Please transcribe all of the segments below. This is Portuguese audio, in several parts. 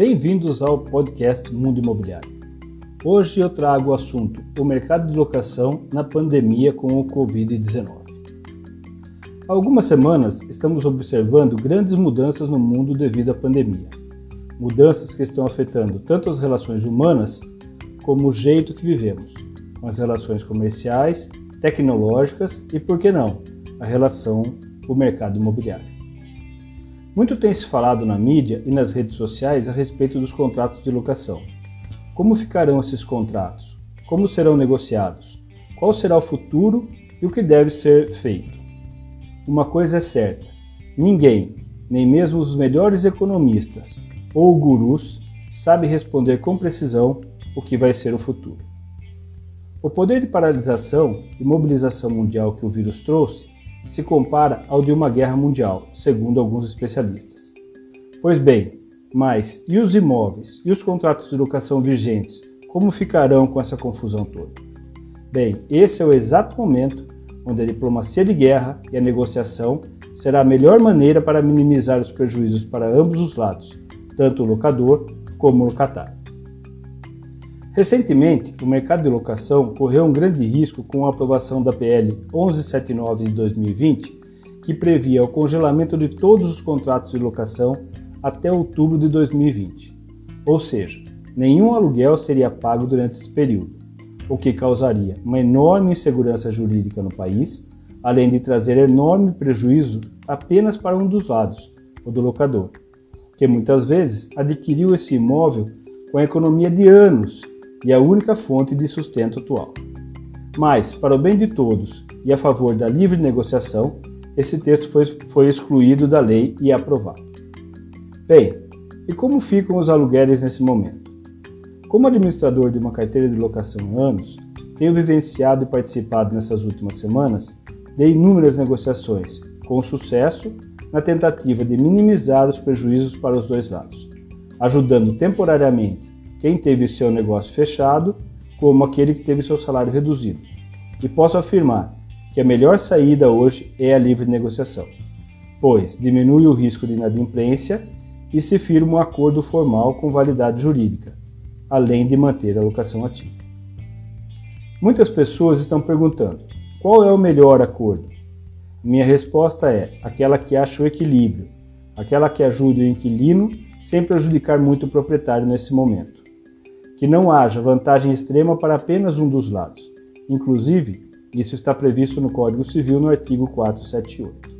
Bem-vindos ao podcast Mundo Imobiliário. Hoje eu trago o assunto o mercado de locação na pandemia com o Covid-19. Há algumas semanas estamos observando grandes mudanças no mundo devido à pandemia. Mudanças que estão afetando tanto as relações humanas como o jeito que vivemos, com as relações comerciais, tecnológicas e, por que não, a relação com o mercado imobiliário. Muito tem se falado na mídia e nas redes sociais a respeito dos contratos de locação. Como ficarão esses contratos? Como serão negociados? Qual será o futuro e o que deve ser feito? Uma coisa é certa: ninguém, nem mesmo os melhores economistas ou gurus, sabe responder com precisão o que vai ser o futuro. O poder de paralisação e mobilização mundial que o vírus trouxe se compara ao de uma guerra mundial, segundo alguns especialistas. Pois bem, mas e os imóveis e os contratos de locação vigentes, como ficarão com essa confusão toda? Bem, esse é o exato momento onde a diplomacia de guerra e a negociação será a melhor maneira para minimizar os prejuízos para ambos os lados, tanto o locador como o locatário. Recentemente, o mercado de locação correu um grande risco com a aprovação da PL 1179 de 2020, que previa o congelamento de todos os contratos de locação até outubro de 2020. Ou seja, nenhum aluguel seria pago durante esse período, o que causaria uma enorme insegurança jurídica no país, além de trazer enorme prejuízo apenas para um dos lados, o do locador, que muitas vezes adquiriu esse imóvel com a economia de anos e a única fonte de sustento atual. Mas, para o bem de todos e a favor da livre negociação, esse texto foi, foi excluído da lei e aprovado. Bem, e como ficam os aluguéis nesse momento? Como administrador de uma carteira de locação há anos, tenho vivenciado e participado nessas últimas semanas de inúmeras negociações, com sucesso na tentativa de minimizar os prejuízos para os dois lados, ajudando temporariamente quem teve seu negócio fechado como aquele que teve seu salário reduzido. E posso afirmar que a melhor saída hoje é a livre negociação, pois diminui o risco de inadimplência e se firma um acordo formal com validade jurídica, além de manter a locação ativa. Muitas pessoas estão perguntando: qual é o melhor acordo? Minha resposta é aquela que acha o equilíbrio, aquela que ajude o inquilino sem prejudicar muito o proprietário nesse momento que não haja vantagem extrema para apenas um dos lados. Inclusive, isso está previsto no Código Civil no artigo 478.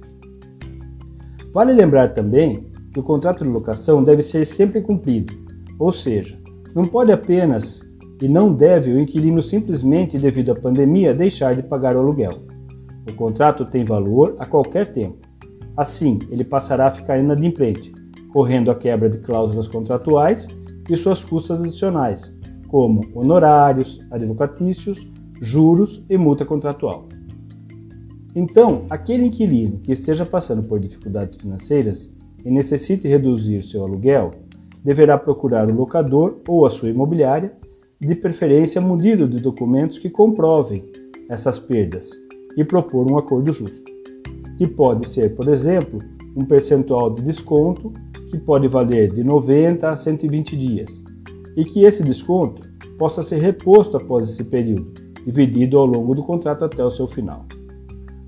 Vale lembrar também que o contrato de locação deve ser sempre cumprido, ou seja, não pode apenas e não deve o inquilino simplesmente, devido à pandemia, deixar de pagar o aluguel. O contrato tem valor a qualquer tempo. Assim, ele passará a ficar inadimplente, correndo a quebra de cláusulas contratuais e suas custas adicionais, como honorários, advocatícios, juros e multa contratual. Então, aquele inquilino que esteja passando por dificuldades financeiras e necessite reduzir seu aluguel, deverá procurar o locador ou a sua imobiliária, de preferência munido de documentos que comprovem essas perdas e propor um acordo justo, que pode ser, por exemplo, um percentual de desconto que pode valer de 90 a 120 dias, e que esse desconto possa ser reposto após esse período, dividido ao longo do contrato até o seu final.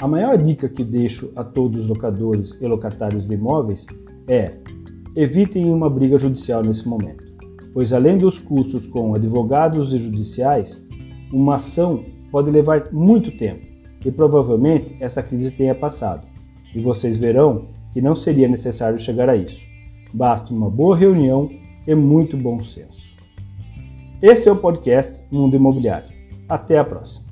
A maior dica que deixo a todos os locadores e locatários de imóveis é: evitem uma briga judicial nesse momento, pois além dos custos com advogados e judiciais, uma ação pode levar muito tempo e provavelmente essa crise tenha passado, e vocês verão que não seria necessário chegar a isso. Basta uma boa reunião e muito bom senso. Esse é o podcast Mundo Imobiliário. Até a próxima.